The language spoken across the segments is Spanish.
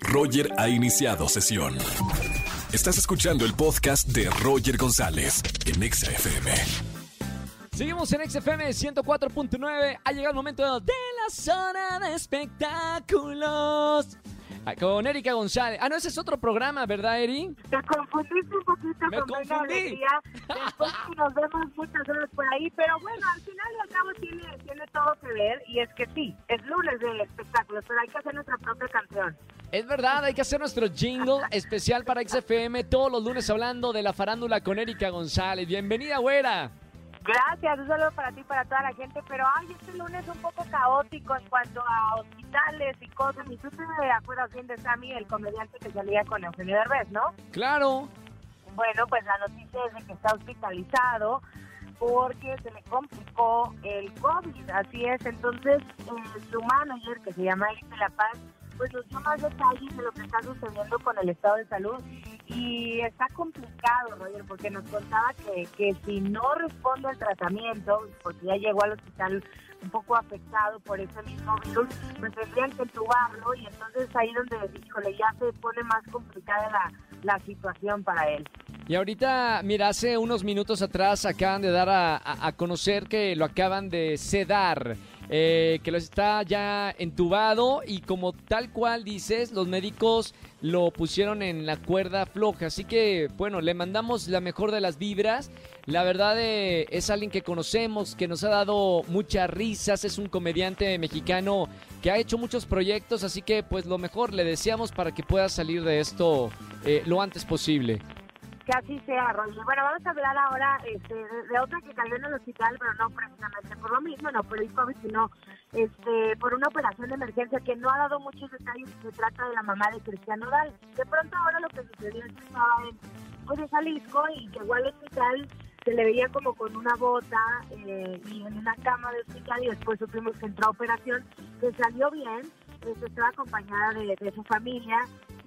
Roger ha iniciado sesión. Estás escuchando el podcast de Roger González en Exa FM. Seguimos en XFM 104.9. Ha llegado el momento de la zona de espectáculos. Ah, Con Erika González. Ah, no, ese es otro programa, ¿verdad, Eri? Te confundiste un poquito Me con confundí. Alegría. Después nos vemos muchas horas por ahí, pero bueno, al final y al cabo tiene, tiene todo que ver. Y es que sí, es lunes de espectáculos, pero hay que hacer nuestra propia canción. Es verdad, hay que hacer nuestro jingle especial para XFM todos los lunes hablando de la farándula con Erika González. Bienvenida, güera. Gracias, un saludo para ti y para toda la gente. Pero ay, este lunes es un poco caótico en cuanto a hospitales y cosas. Y tú te acuerdas bien de Sammy, el comediante que salía con Eugenio Derbez, ¿no? Claro. Bueno, pues la noticia es de que está hospitalizado porque se le complicó el COVID, así es. Entonces, eh, su manager, que se llama Eric de la Paz, pues nos dio más detalles de lo que está sucediendo con el estado de salud. Y está complicado, Roger, porque nos contaba que, que si no responde al tratamiento, porque ya llegó al hospital un poco afectado por ese mismo virus, pues tendrían que entubarlo y entonces ahí donde, híjole, ya se pone más complicada la, la situación para él. Y ahorita, mira, hace unos minutos atrás acaban de dar a, a- conocer que lo acaban de sedar, eh, que lo está ya entubado y como tal cual dices, los médicos lo pusieron en la cuerda floja. Así que, bueno, le mandamos la mejor de las vibras. La verdad eh, es alguien que conocemos, que nos ha dado muchas risas, es un comediante mexicano que ha hecho muchos proyectos, así que pues lo mejor le deseamos para que pueda salir de esto eh, lo antes posible. Que así sea, Roger. Bueno, vamos a hablar ahora este, de, de otra que cayó en el hospital, pero no precisamente por lo mismo, no por el COVID, sino este, por una operación de emergencia que no ha dado muchos detalles. Se trata de la mamá de Cristiano Dal. De pronto ahora lo que sucedió es que estaba en, pues, en Jalisco y llegó al hospital, se le veía como con una bota eh, y en una cama de hospital y después supimos que entró a operación, que salió bien, este, estaba acompañada de, de su familia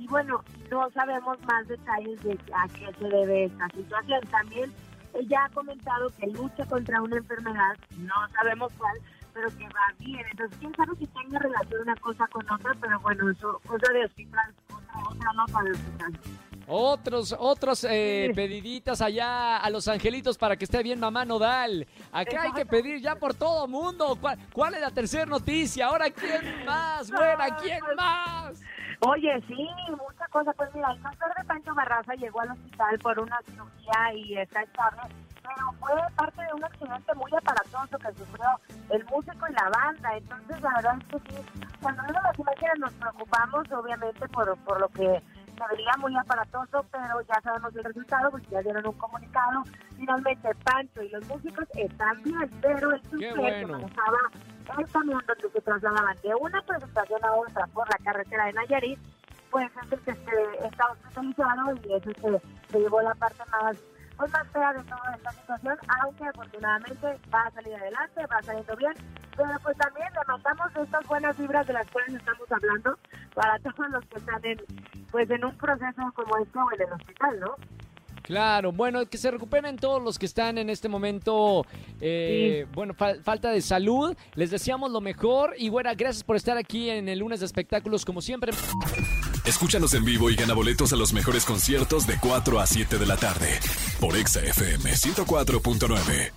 y bueno, no sabemos más detalles de a qué se debe esta situación. También ella ha comentado que lucha contra una enfermedad, no sabemos cuál, pero que va bien. Entonces, quién sabe si tenga relación una cosa con otra, pero bueno, eso, cosa de hospital, otra, otra nota de hospital. Otros, otros eh, Sí. pediditas allá a los angelitos para que esté bien mamá Nodal. Acá hay que pedir ya por todo mundo. ¿Cuál, cuál es la tercera noticia? Ahora, ¿quién más? Buena, ¿quién más? Oye, sí, mucha cosa. Pues mira, el doctor de Pancho Barraza llegó al hospital por una cirugía y está estable, pero fue parte de un accidente muy aparatoso que sufrió el músico y la banda. Entonces, la verdad es que sí, cuando vemos las imágenes nos preocupamos, obviamente, por, por lo que se veía muy aparatoso, pero ya sabemos el resultado, porque ya dieron un comunicado. Finalmente, Pancho y los músicos están bien, pero el chofer bueno. que manejaba el camión donde se trasladaban de una presentación a otra por la carretera de Nayarit, pues es el que se está hospitalizado y es el que se llevó la parte más pues más fea de toda esta situación, aunque afortunadamente va a salir adelante, va saliendo bien, pero pues también le mandamos estas buenas vibras de las cuales estamos hablando para todos los que están en pues en un proceso como este o en el hospital, ¿no? Claro, bueno, que se recuperen todos los que están en este momento, eh, bueno, fal- falta de salud. Les deseamos lo mejor y bueno, gracias por estar aquí en el lunes de espectáculos como siempre. Escúchanos en vivo y gana boletos a los mejores conciertos de 4 a 7 de la tarde por Exa FM 104.9.